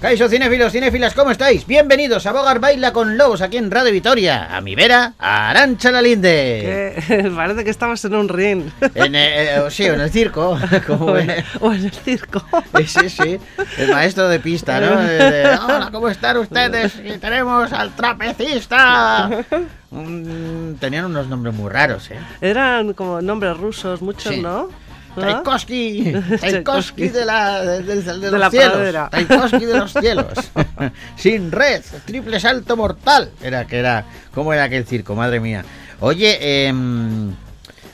Caiso cinéfilos, cinéfilas, ¿cómo estáis? Bienvenidos a Bogar Baila con Lobos aquí en Radio Vitoria. A mi vera, a Arancha la Linde. Que parece que estamos en un ring. En, eh, eh, sí, en el circo. Como o, en, ve. o en el circo. Sí, sí, el maestro de pista, ¿no? Eh, de, Hola, ¿cómo están ustedes? Y tenemos al trapecista. Mm, tenían unos nombres muy raros, ¿eh? Eran como nombres rusos, muchos, Sí. ¿no? ¿Ah? Tchaikovsky, Tchaikovsky de, la, de, de- de De los la cielos, pradera. Tchaikovsky de los cielos, sin red, triple salto mortal, era que era, ¿cómo era aquel circo? Madre mía. Oye, em,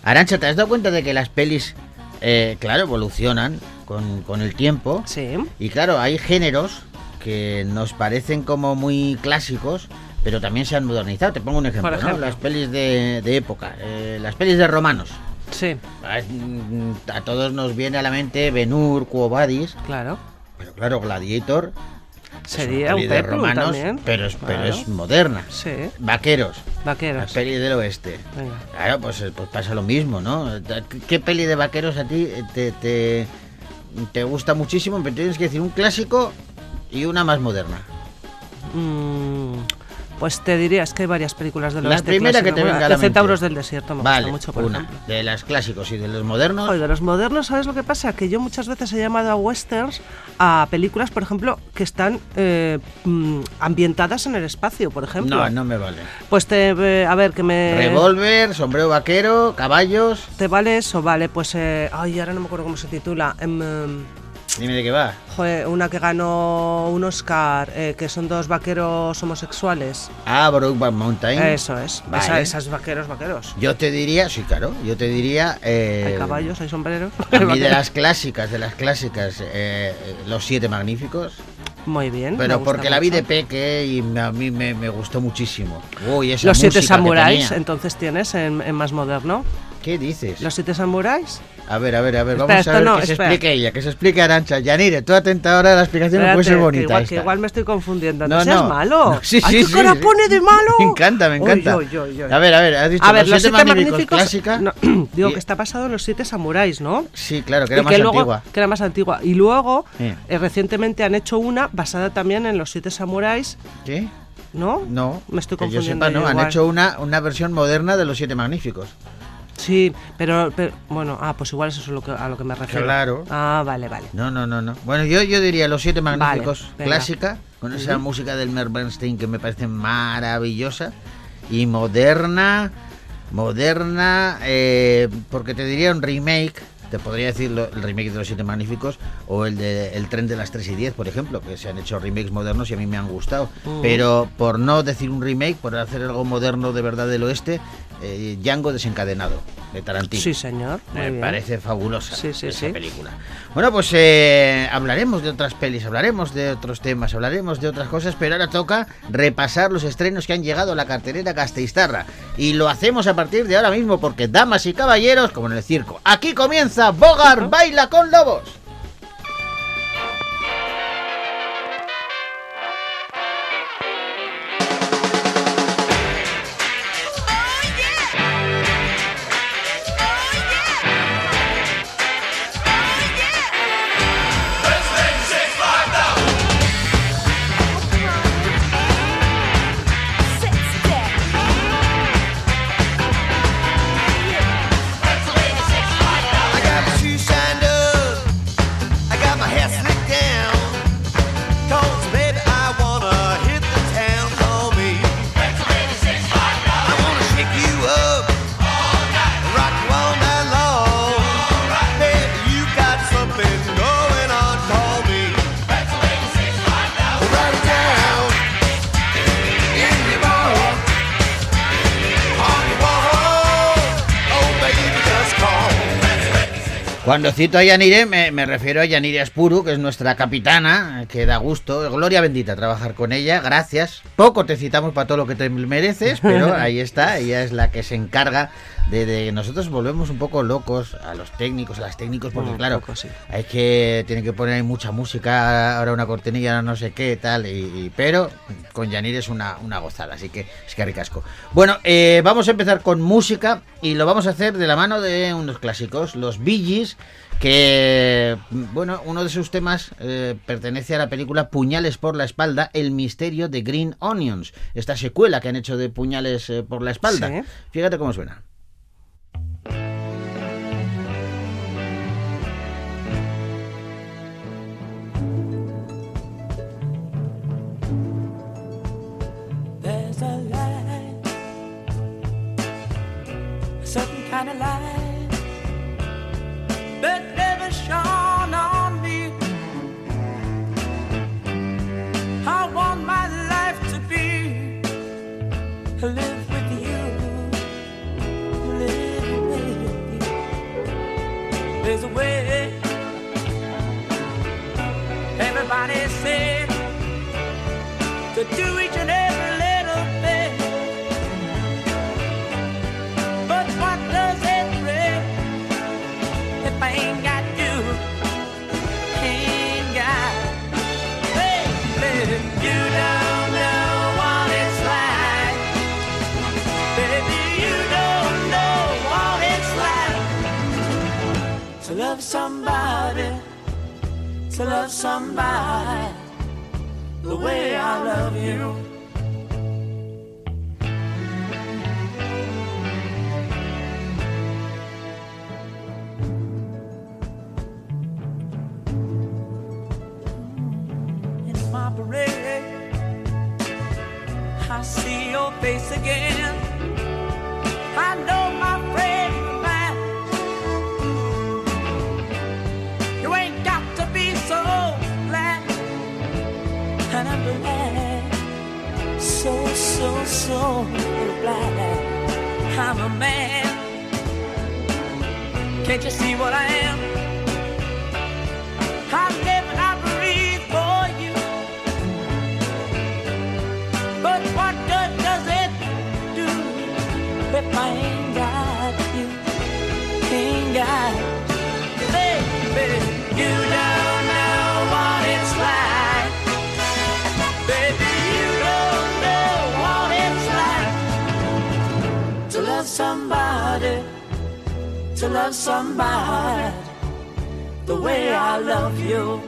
Arancha, ¿te has dado cuenta de que las pelis, eh, claro, evolucionan con, con el tiempo? Sí. Y claro, hay géneros que nos parecen como muy clásicos, pero también se han modernizado. Te pongo un ejemplo. Las pelis de, de época, eh, las pelis de romanos. Sí, mm, A todos nos viene a la mente Benur, Quo Vadis, claro. pero claro, Gladiator Sería un de romanos, también. pero es, pero es moderna. Sí. Vaqueros, la Vaqueros. peli del oeste. Venga. Claro, pues, eh, pues pasa lo mismo, ¿no? ¿Qué peli de vaqueros a ti eh, te, te, te gusta muchísimo? Pero tienes que decir un clásico y una más moderna. Mm, pues te diría, es que hay varias películas del La oeste primera que te venga a de la mente. Centauros del Desierto me vale, gusta mucho, por una. ejemplo. De las clásicos y de los modernos. Oye, de los modernos, ¿sabes lo que pasa? Que yo muchas veces he llamado a westerns a películas, por ejemplo, que están eh, mm, ambientadas en el espacio, por ejemplo. no, no me vale. Pues te, eh, a ver, que me... Revólver, sombrero vaquero, caballos. ¿Te vale eso? Vale, pues... eh, ay, ahora no me acuerdo cómo se titula. Em, em, Dime de qué va. joder, una que ganó un Oscar, eh, que son dos vaqueros homosexuales. Ah, Brokeback Mountain. Eso es. Vale. Esa- esas vaqueros, vaqueros. Yo te diría, sí, claro, yo te diría... eh, Hay caballos, hay sombreros. Mí de las clásicas, de las clásicas, eh, Los Siete Magníficos. Muy bien. Pero porque la vi de peque y a mí me, me gustó muchísimo. Uy, esa Los siete samuráis, entonces tienes en, en más moderno. ¿Qué dices? Los siete samuráis. A ver, a ver, a ver, Espera, vamos a ver no, que se espera. explique ella, que se explique Arancha. Yanire, tú atenta ahora, la explicación no puede ser Espérate, bonita que igual, que igual me estoy confundiendo. No, No, seas malo. Sí, sí, qué sí, cara sí. pone de malo. Me encanta, me encanta. Uy, uy, uy. A ver, a ver, has dicho A ver, Los Siete Magníficos, clásica. no, digo y- que está basado en los siete samuráis, ¿no? Sí, claro, que era y más que luego, antigua. Que era más antigua. Y luego, Sí. eh, recientemente han hecho una basada también en los siete samuráis, ¿Qué? ¿no? No, Me estoy que yo confundiendo. sepa, no. Han hecho una, una versión moderna de Los Siete Magníficos. Sí, pero, pero- bueno, ah, pues igual eso es lo que, a lo que me refiero. Claro. Ah, vale, vale. No, no, no, no. Bueno, yo, yo diría Los Siete Magníficos Vale, clásica, con esa música del Mer Bernstein que me parece maravillosa. Y moderna, moderna, eh, porque te diría un remake, te podría decir lo- el remake de Los Siete Magníficos o el de El Tren de las 3 y 10, por ejemplo, que se han hecho remakes modernos y a mí me han gustado. Mm. Pero por no decir un remake, por hacer algo moderno de verdad del oeste, eh, Django desencadenado, de Tarantino. Sí, señor. Me parece fabulosa Sí, sí, esa sí. película. Bueno, pues eh, hablaremos de otras pelis, hablaremos de otros temas, hablaremos de otras cosas, pero ahora toca repasar los estrenos que han llegado a la cartelera Casteiztarra. Y lo hacemos a partir de ahora mismo porque, damas y caballeros, como en el circo, aquí comienza Bogar Baila con Lobos. Cuando cito a Yanire, me, me refiero a Yanire Aspuru, que es nuestra capitana, que da gusto. Gloria bendita trabajar con ella, gracias. Poco te citamos para todo lo que te mereces, pero ahí está, ella es la que se encarga de, de- Nosotros volvemos un poco locos a los técnicos, a las técnicos, porque claro, poco, sí. hay que... Tienen que poner ahí mucha música, ahora una cortinilla, no sé qué, tal, y, y- pero con Yanir es una, una gozada, así que es que ricasco. Bueno, eh, vamos a empezar con música y lo vamos a hacer de la mano de unos clásicos, los Gees, que, bueno, uno de sus temas eh, pertenece a la película Puñales por la espalda, el misterio de Green Onions, esta secuela que han hecho de Puñales eh, por la espalda. Sí. Fíjate cómo suena. There's a light, a certain kind of light that never shone on me. I want my life to be live with you, with you. There's a way. Everybody to do each somebody, to love somebody the way I love you. In my parade, I see your face again. Glad I'm a man. Can't you see what I am? To love somebody the way I love you.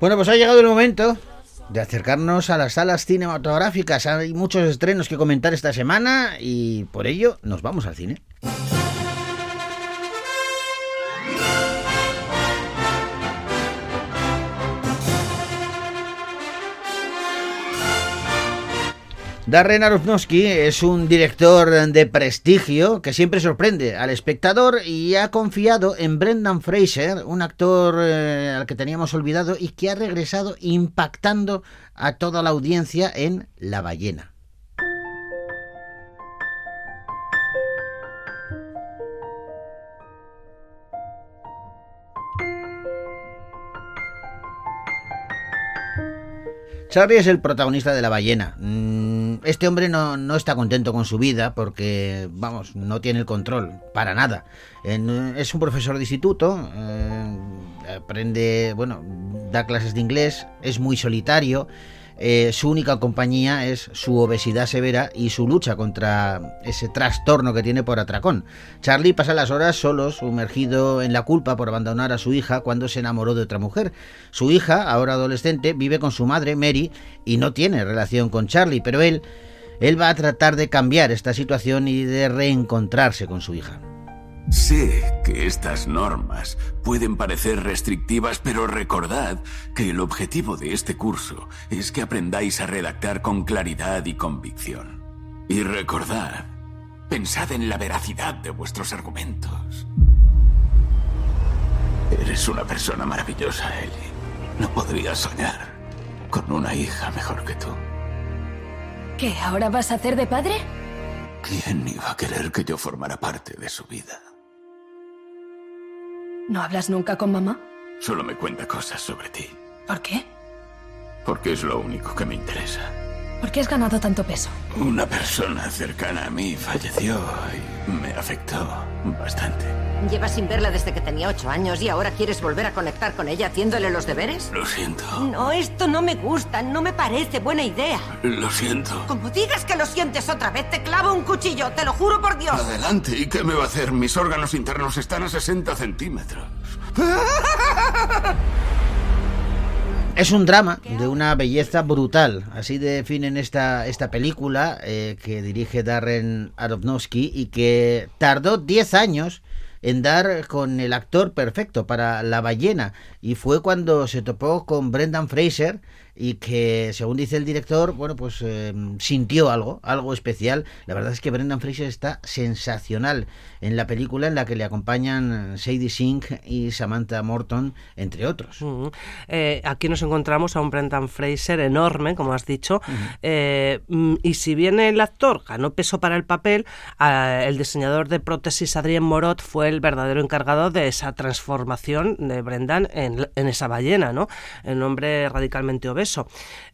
Bueno, pues ha llegado el momento de acercarnos a las salas cinematográficas. Hay muchos estrenos que comentar esta semana y por ello nos vamos al cine. Darren Aronofsky es un director de prestigio que siempre sorprende al espectador y ha confiado en Brendan Fraser, un actor eh, al que teníamos olvidado y que ha regresado impactando a toda la audiencia en La ballena. Charlie es el protagonista de La ballena. Mm, Este hombre no, no está contento con su vida porque, vamos, no tiene el control, para nada. Es un profesor de instituto, eh, aprende, bueno, da clases de inglés, es muy solitario. Eh, su única compañía es su obesidad severa y su lucha contra ese trastorno que tiene por atracón. Charlie pasa las horas solo, sumergido en la culpa por abandonar a su hija cuando se enamoró de otra mujer. Su hija, ahora adolescente, vive con su madre, Mary, y no tiene relación con Charlie, pero él, él va a tratar de cambiar esta situación y de reencontrarse con su hija. Sé que estas normas pueden parecer restrictivas, pero recordad que el objetivo de este curso es que aprendáis a redactar con claridad y convicción. Y recordad, pensad en la veracidad de vuestros argumentos. Eres una persona maravillosa, Ellie. No podría soñar con una hija mejor que tú. ¿Qué? ¿Ahora vas a hacer de padre? ¿Quién iba a querer que yo formara parte de su vida? ¿No hablas nunca con mamá? Solo me cuenta cosas sobre ti, ¿Por qué? porque es lo único que me interesa. ¿Por qué has ganado tanto peso? Una persona cercana a mí falleció y me afectó bastante. Llevas sin verla desde que tenía ocho años y ahora quieres volver a conectar con ella haciéndole los deberes. Lo siento. No, esto no me gusta, no me parece buena idea. Lo siento. Como digas que lo sientes otra vez, te clavo un cuchillo, te lo juro por Dios. Adelante. ¿Y qué me va a hacer? Mis órganos internos están a 60 centímetros. Es un drama de una belleza brutal, así definen esta, esta película eh, que dirige Darren Aronofsky y que tardó 10 años en dar con el actor perfecto para La ballena. Y fue cuando se topó con Brendan Fraser y que según dice el director, bueno, pues eh, sintió algo, algo especial. La verdad es que Brendan Fraser está sensacional en la película en la que le acompañan Sadie Sink y Samantha Morton, entre otros. Eh, aquí nos encontramos a un Brendan Fraser enorme, como has dicho, eh, mm, y si bien el actor ganó peso para el papel, el diseñador de prótesis Adrien Morot fue el verdadero encargado de esa transformación de Brendan en, en esa ballena, ¿no? El hombre radicalmente obeso.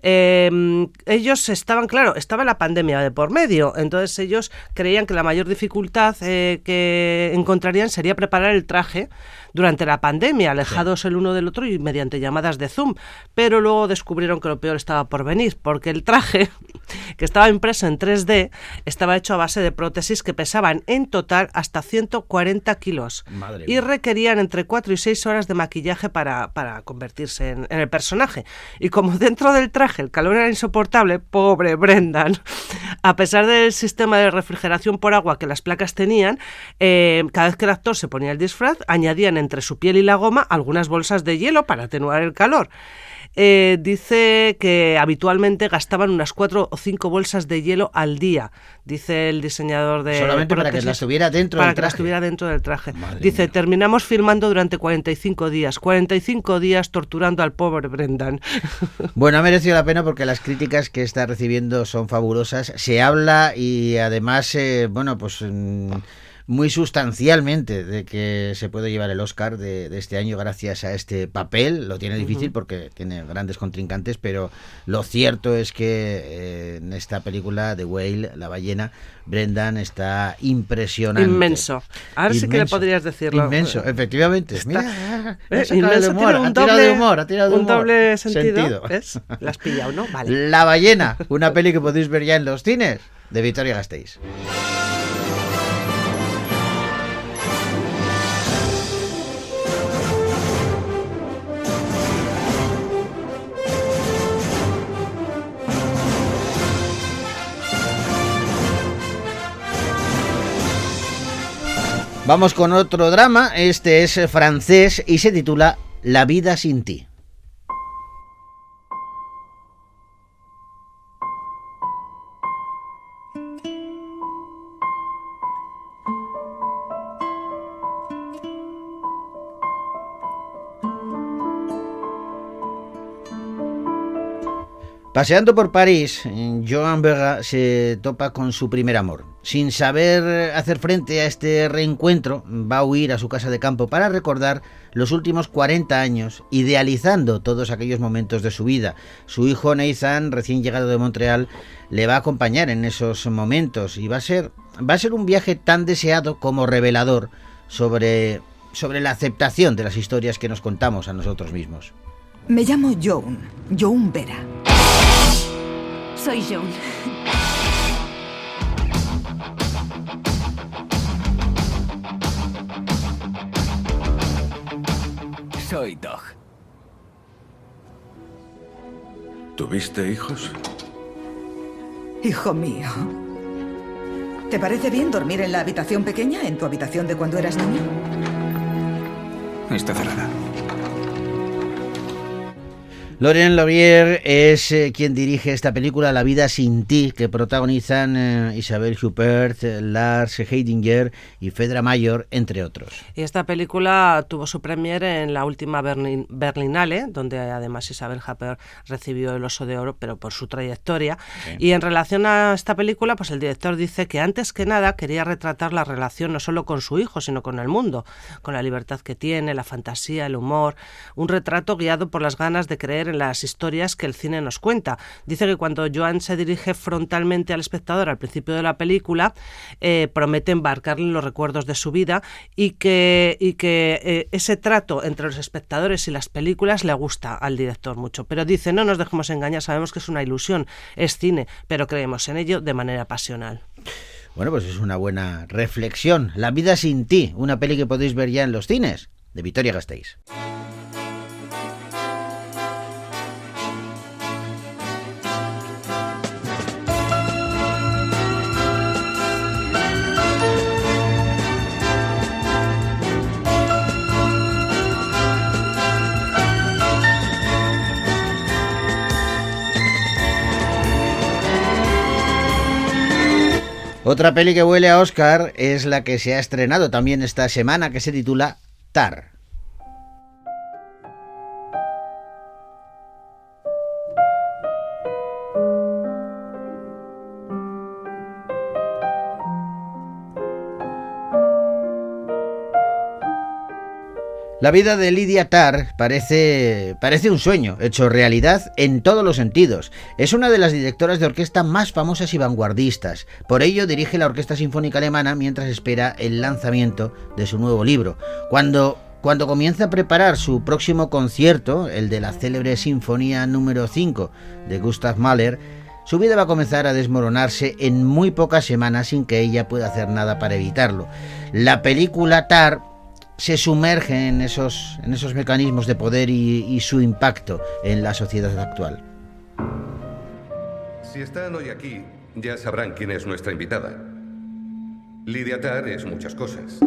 Eh, ellos estaban, claro, estaba la pandemia de por medio, entonces ellos creían que la mayor dificultad eh, que encontrarían sería preparar el traje durante la pandemia, alejados el uno del otro y mediante llamadas de Zoom. Pero luego descubrieron que lo peor estaba por venir, porque el traje, que estaba impreso en 3D, estaba hecho a base de prótesis que pesaban en total hasta 140 kilos Madre y requerían entre 4 y 6 horas de maquillaje para, para convertirse en, en el personaje. Y como dentro del traje el calor era insoportable, pobre Brendan, a pesar del sistema de refrigeración por agua que las placas tenían, eh, cada vez que el actor se ponía el disfraz, añadían entre su piel y la goma algunas bolsas de hielo para atenuar el calor. Eh, dice que habitualmente gastaban unas cuatro o cinco bolsas de hielo al día, dice el diseñador de Solamente para que las tuviera dentro para del que las traje. tuviera dentro del traje. Madre dice, mía. terminamos filmando durante 45 días, 45 días torturando al pobre Brendan. Bueno, ha merecido la pena porque las críticas que está recibiendo son fabulosas. Se habla y además, eh, bueno, pues mm, muy sustancialmente de que se puede llevar el Oscar de, de este año gracias a este papel. Lo tiene difícil porque tiene grandes contrincantes, pero lo cierto es que eh, en esta película The Whale, La ballena, Brendan está impresionante. Inmenso. Ahora sí que le Inmenso. podrías decirlo. Inmenso, efectivamente. Mira, ¿Eh? Inmenso humor, tiene un ha tirado doble, de humor, ha tirado de un humor. doble sentido. Sentido. La has pillado, ¿no? Vale. La ballena, una peli que podéis ver ya en los cines de Victoria Gasteiz. Vamos con otro drama, este es francés y se titula La vida sin ti. Paseando por París, Joan Vega se topa con su primer amor. Sin saber hacer frente a este reencuentro, va a huir a su casa de campo para recordar los últimos 40 años, idealizando todos aquellos momentos de su vida. Su hijo Nathan, recién llegado de Montreal, le va a acompañar en esos momentos y va a ser, va a ser un viaje tan deseado como revelador sobre, sobre la aceptación de las historias que nos contamos a nosotros mismos. Me llamo Joan, Joan Vera. Soy Joan. Soy Dog. ¿Tuviste hijos? Hijo mío. ¿Te parece bien dormir en la habitación pequeña, en tu habitación de cuando eras niño? Está cerrada. Laurent Laurier es eh, quien dirige esta película La vida sin ti, que protagonizan eh, Isabel Huppert, eh, Lars Heidinger y Fedra Mayor, entre otros. Y esta película tuvo su premiere en la última Berlin- Berlinale, donde además Isabel Huppert recibió el Oso de Oro, pero por su trayectoria. Y en relación a esta película, pues el director dice que antes que nada quería retratar la relación no solo con su hijo, sino con el mundo, con la libertad que tiene, la fantasía, el humor, un retrato guiado por las ganas de creer en en las historias que el cine nos cuenta. Dice que cuando Joan se dirige frontalmente al espectador al principio de la película, eh, promete embarcarle en los recuerdos de su vida y que, eh, ese trato entre los espectadores y las películas le gusta al director mucho. Pero dice, no nos dejemos engañar, sabemos que es una ilusión, es cine, pero creemos en ello de manera pasional. Bueno, pues es una buena reflexión. La vida sin ti, una peli que podéis ver ya en los cines, de Victoria Gasteiz. Otra peli que huele a Oscar es la que se ha estrenado también esta semana, que se titula Tar. La vida de Lydia Tarr parece, parece un sueño, hecho realidad en todos los sentidos. Es una de las directoras de orquesta más famosas y vanguardistas. Por ello dirige la Orquesta Sinfónica Alemana mientras espera el lanzamiento de su nuevo libro. Cuando, cuando comienza a preparar su próximo concierto, el de la célebre Sinfonía número 5 de Gustav Mahler, su vida va a comenzar a desmoronarse en muy pocas semanas sin que ella pueda hacer nada para evitarlo. La película Tar se sumerge en esos, en esos mecanismos de poder y, su impacto en la sociedad actual. Si están hoy aquí, ya sabrán quién es nuestra invitada. Lidia Tarr es muchas cosas.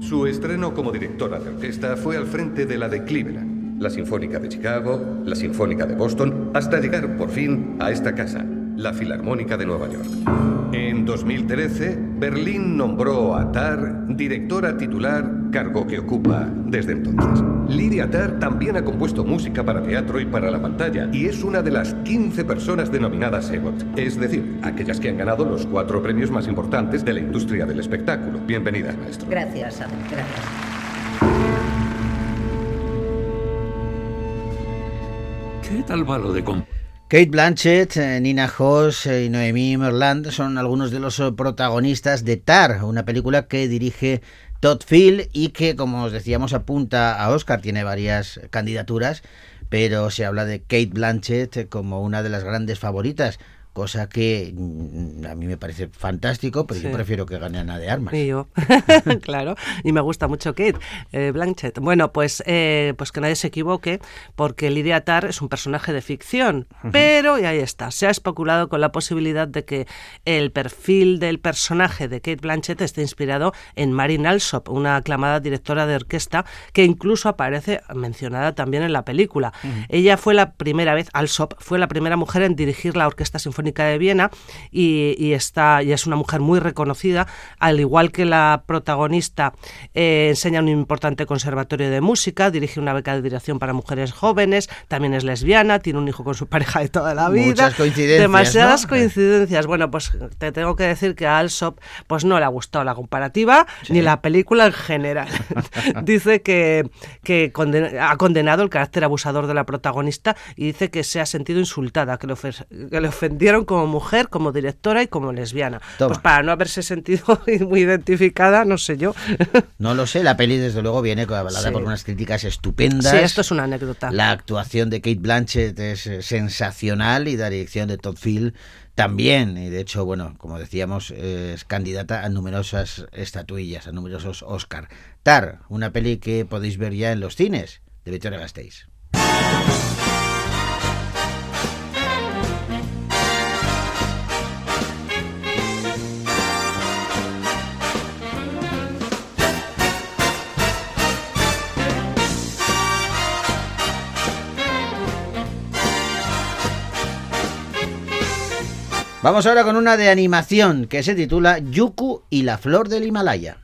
Su estreno como directora de orquesta fue al frente de la de Cleveland, la Sinfónica de Chicago, la Sinfónica de Boston, hasta llegar por fin a esta casa, la Filarmónica de Nueva York. En 2013, Berlín nombró a Tarr directora titular, cargo que ocupa desde entonces. Lidia Tarr también ha compuesto música para teatro y para la pantalla y es una de las 15 personas denominadas EGOT, es decir, aquellas que han ganado los cuatro premios más importantes de la industria del espectáculo. Bienvenida, maestro. Gracias, Adam, gracias. ¿Qué tal va lo de comp Kate Blanchett, eh, Nina Hoss eh, y Noemí Merland son algunos de los eh, protagonistas de Tar, una película que dirige Todd Field y que, como os decíamos, apunta a Oscar. Tiene varias candidaturas, pero se habla de Kate Blanchett como una de las grandes favoritas. Cosa que mm, a mí me parece fantástico, pero yo prefiero que gane Ana de Armas. Y yo, claro, y me gusta mucho Kate eh, Blanchett. Bueno, pues, eh, pues que nadie se equivoque, porque Lydia Tarr es un personaje de ficción, pero, y ahí está, se ha especulado con la posibilidad de que el perfil del personaje de Kate Blanchett esté inspirado en Marin Alsop, una aclamada directora de orquesta que incluso aparece mencionada también en la película. Ella fue la primera vez, Alsop fue la primera mujer en dirigir la Orquesta Sinfónica de Viena y, y está, y es una mujer muy reconocida, al igual que la protagonista eh, enseña en un importante conservatorio de música, dirige una beca de dirección para mujeres jóvenes, también es lesbiana, tiene un hijo con su pareja de toda la vida. Muchas coincidencias, Demasiadas ¿no? coincidencias. Bueno, pues te tengo que decir que a Alsop pues no le ha gustado la comparativa ni la película en general. dice que, que conden- ha condenado el carácter abusador de la protagonista y dice que se ha sentido insultada, que le, ofe- que le ofendieron como mujer, como directora y como lesbiana. Toma. Pues para no haberse sentido muy identificada, no sé yo. No lo sé, la peli desde luego viene avalada Sí. por unas críticas estupendas. Sí, esto es una anécdota. La actuación de Kate Blanchett es eh, sensacional y la dirección de Todd Field también. Y de hecho, bueno, como decíamos, eh, es candidata a numerosas estatuillas, a numerosos Oscar. Tar, una peli que podéis ver ya en los cines de Victoria Gasteiz. Vamos ahora con una de animación que se titula Yuku y la flor del Himalaya.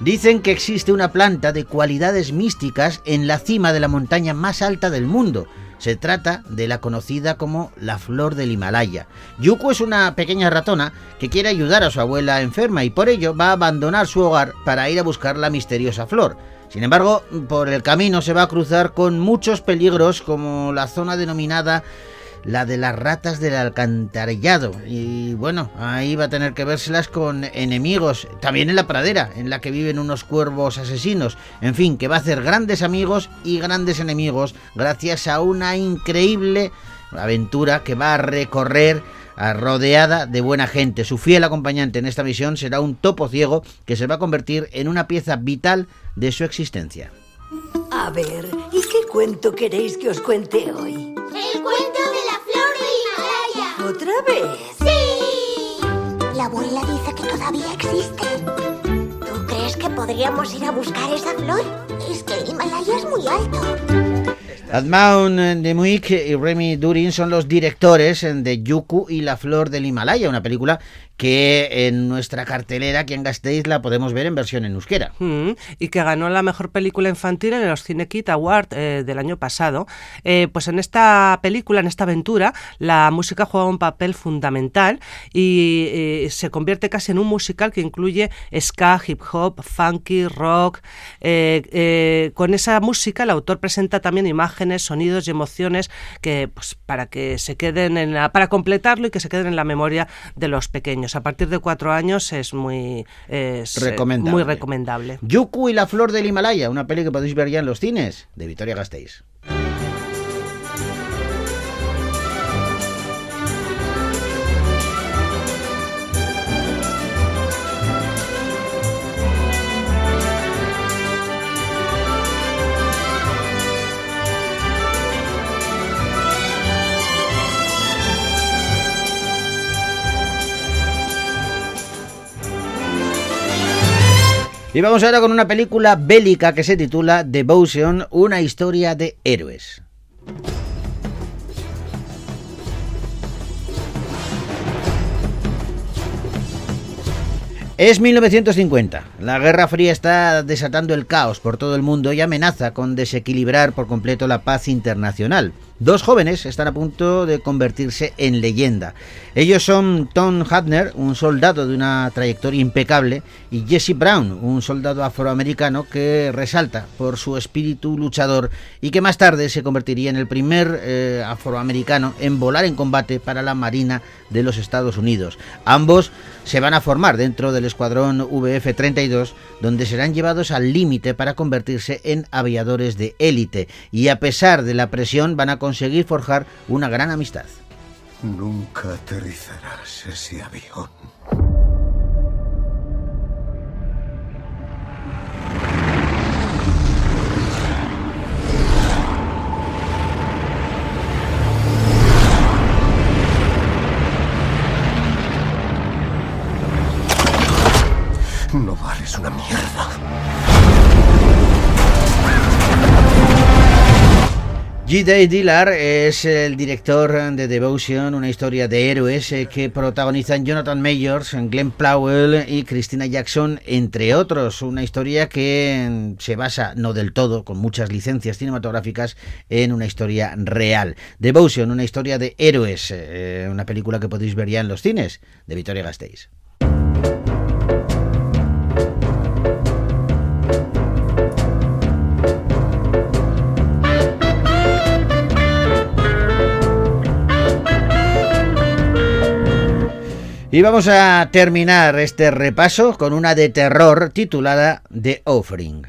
Dicen que existe una planta de cualidades místicas en la cima de la montaña más alta del mundo. Se trata de la conocida como la flor del Himalaya. Yuko es una pequeña ratona que quiere ayudar a su abuela enferma y por ello va a abandonar su hogar para ir a buscar la misteriosa flor. Sin embargo, por el camino se va a cruzar con muchos peligros como la zona denominada la de las ratas del alcantarillado. Y bueno, ahí va a tener que vérselas con enemigos. También en la pradera, en la que viven unos cuervos asesinos. En fin, que va a hacer grandes amigos y grandes enemigos gracias a una increíble aventura que va a recorrer rodeada de buena gente. Su fiel acompañante en esta misión será un topo ciego que se va a convertir en una pieza vital de su existencia. A ver, ¿y qué cuento queréis que os cuente hoy? El cuento de la flor del Himalaya. ¿Otra vez? ¡Sí! La abuela dice que todavía existe. ¿Tú crees que podríamos ir a buscar esa flor? Es que el Himalaya es muy alto. Admaun de Muik y Remy Durin son los directores de Yuku y la flor del Himalaya, una película que en nuestra cartelera aquí en Gasteiz la podemos ver en versión en euskera. Mm, y que ganó la mejor película infantil en los Cinekit Award eh, del año pasado. Eh, pues en esta película, en esta aventura, la música juega un papel fundamental y eh, se convierte casi en un musical que incluye ska, hip hop, funky, rock. Con esa música el autor presenta también imágenes, sonidos y emociones que pues, para que se queden en la, para completarlo y que se queden en la memoria de los pequeños. A partir de cuatro años es muy es, eh, Recomendable. muy recomendable. Yuku y la flor del Himalaya, una peli que podéis ver ya en los cines de Vitoria Gasteiz. Y vamos ahora con una película bélica que se titula Devotion, una historia de héroes. Es 1950. La Guerra Fría está desatando el caos por todo el mundo y amenaza con desequilibrar por completo la paz internacional. Dos jóvenes están a punto de convertirse en leyenda. Ellos son Tom Hadner, un soldado de una trayectoria impecable, y Jesse Brown, un soldado afroamericano que resalta por su espíritu luchador y que más tarde se convertiría en el primer eh, afroamericano en volar en combate para la Marina de los Estados Unidos. Ambos se van a formar dentro del escuadrón VF-32, donde serán llevados al límite para convertirse en aviadores de élite, y a pesar de la presión van a conseguir forjar una gran amistad. Nunca aterrizarás ese avión. No vales una mierda. G.Day Dillard es el director de Devotion, una historia de héroes eh, que protagonizan Jonathan Mayors, Glenn Powell y Christina Jackson, entre otros. Una historia que mm, se basa, no del todo, con muchas licencias cinematográficas, en una historia real. Devotion, una historia de héroes, eh, una película que podéis ver ya en los cines de Victoria Gasteiz. Y vamos a terminar este repaso con una de terror titulada The Offering.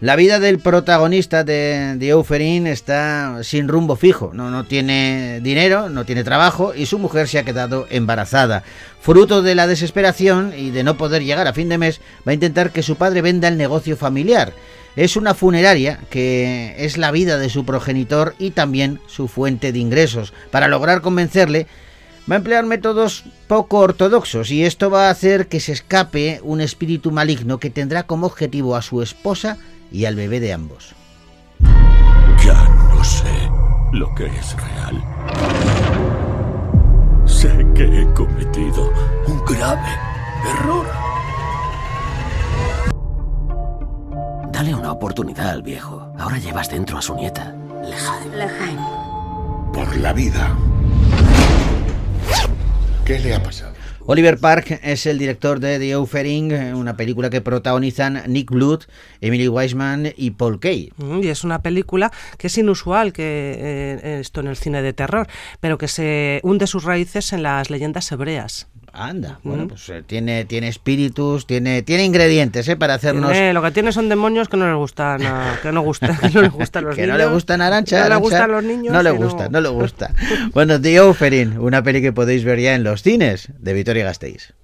La vida del protagonista de The Offering está sin rumbo fijo. No, no tiene dinero, no tiene trabajo y su mujer se ha quedado embarazada. Fruto de la desesperación y de no poder llegar a fin de mes, va a intentar que su padre venda el negocio familiar. Es una funeraria que es la vida de su progenitor y también su fuente de ingresos. Para lograr convencerle, va a emplear métodos poco ortodoxos y esto va a hacer que se escape un espíritu maligno que tendrá como objetivo a su esposa y al bebé de ambos. Ya no sé lo que es real. Sé que he cometido un grave error. Dale una oportunidad al viejo. Ahora llevas dentro a su nieta. Lejaim. Lejaim. Por la vida. ¿Qué le ha pasado? Oliver Park es el director de The Offering, una película que protagonizan Nick Blood, Emily Weisman y Paul Kay. Mm, Y es una película que es inusual que eh, esto en el cine de terror, pero que se hunde sus raíces en las leyendas hebreas. Anda, bueno, pues eh, tiene, tiene espíritus, tiene, tiene ingredientes ¿eh? para hacernos... Tiene- lo que tiene son demonios que no les gustan a, que no gustan, que no les gustan a los que niños. no le gustan Arancha. No le gustan los niños. No le gusta, no le gusta. Bueno, The Offering, una peli que podéis ver ya en los cines de Vitoria Gasteiz.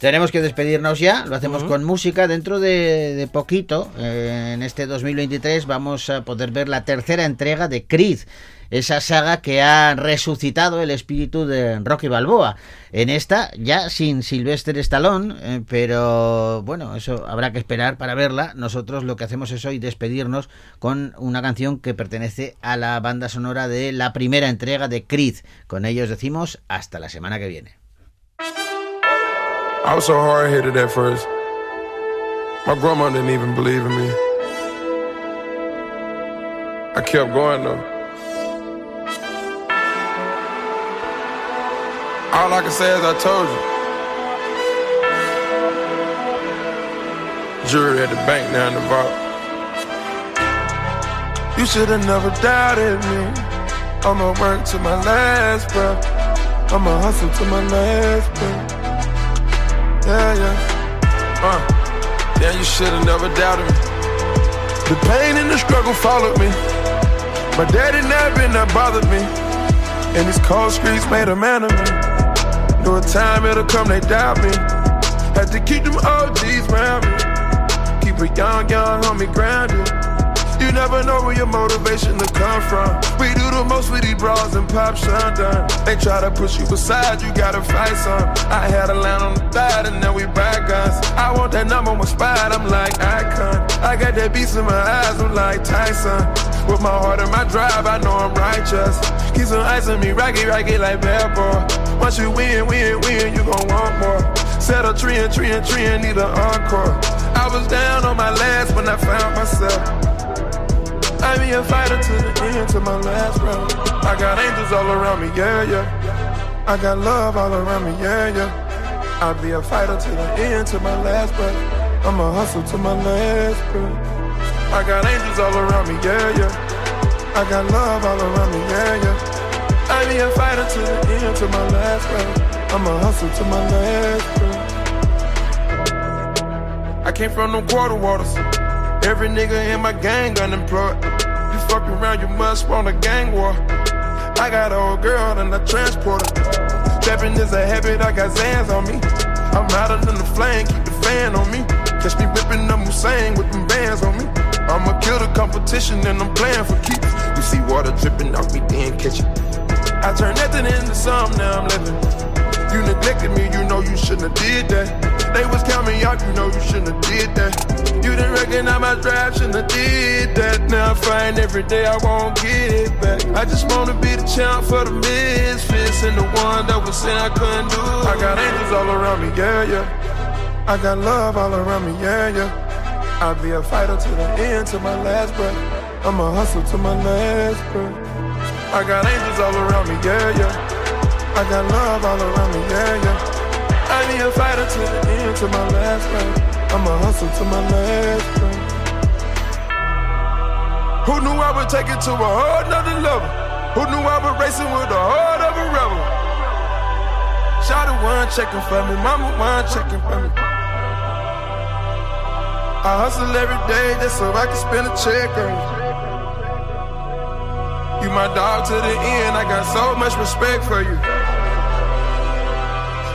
Tenemos que despedirnos ya, lo hacemos con música. Dentro de, de poquito, eh, en este 2023, vamos a poder ver la tercera entrega de Creed, esa saga que ha resucitado el espíritu de Rocky Balboa. En esta, ya sin Sylvester Stallone, eh, pero bueno, eso habrá que esperar para verla. Nosotros lo que hacemos es hoy despedirnos con una canción que pertenece a la banda sonora de la primera entrega de Creed. Con ellos decimos hasta la semana que viene. I was so hard headed at first. My grandma didn't even believe in me. I kept going though. All I can say is I told you. Jury at the bank now in the vault. You should have never doubted me. I'ma work to my last breath. I'ma hustle to my last breath. Yeah, yeah. Uh, yeah, you should've never doubted me. The pain and the struggle followed me. My daddy never been that bothered me. And these cold streets made a man of me. Knew a time it'll come, they doubt me. Had to keep them OGs around me. Keep a young, young homie grounded. You never know where your motivation to come from. We do the most with these bras and pop shundun. They try to push you aside, you gotta fight some. I had I want that number one spot, I'm like icon. I got that beast in my eyes, I'm like Tyson. With my heart and my drive, I know I'm righteous. Keep some ice on me, rocky, rocky like bad boy. Once you win, win, win, you gon' want more. Set a tree and tree and tree and need an encore. I was down on my last when I found myself. I be a fighter to the end, to my last breath. I got angels all around me, yeah, yeah. I got love all around me, yeah, yeah. I'll be a fighter to the end, to my last breath. I'ma hustle to my last breath. I got angels all around me, yeah, yeah. I got love all around me, yeah, yeah. I'll be a fighter to the end, to my last breath. I'ma hustle to my last breath. I came from them quarter waters. Every nigga in my gang unemployed. You fuck around, you must want a gang war. I got an old girl and I transport her. Stepping is a habit, I got Zans on me. I'm hotter than the flame, keep the fan on me. Catch me whipping up Hussein with them bands on me. I'ma kill the competition and I'm playing for keeps. You see water dripping off me, then catch it. I turn nothing into something, now I'm living. You neglected me, you know you shouldn't have did that. They was counting out, you know you shouldn't have did that. You didn't recognize my drive, shouldn't have did that. Now I'm find every day I won't get back. I just wanna be the champ for the misfits and the one that was saying I couldn't do. It. I got angels all around me, yeah, yeah. I got love all around me, yeah, yeah. I'll be a fighter to the end, to my last breath. I'ma hustle to my last breath. I got angels all around me, yeah, yeah. I got love all around me, yeah, yeah. I be a fighter to the end, to my last breath. I'ma hustle to my last breath. Who knew I would take it to a whole nother level? Who knew I would racing with the heart of a rebel? Shot one checking for me, mama one checking for me. I hustle every day just so I can spend a check on you. You my dog to the end, I got so much respect for you.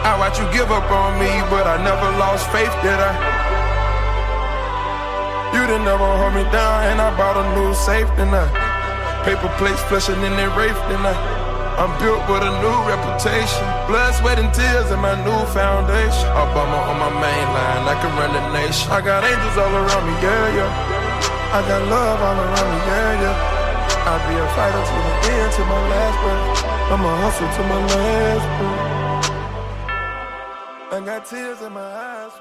I watch you give up on me, but I never lost faith, did I? You didn't never hold me down, and I bought a new safe, tonight. Paper plates flushing in their rafe, tonight. I'm built with a new reputation. Blood, sweat, and tears in my new foundation. Obama on my main line, I can run the nation. I got angels all around me, yeah, yeah. I got love all around me, yeah, yeah. I'll be a fighter to the end, to my last breath. I'ma hustle to my last breath. Got tears in my eyes.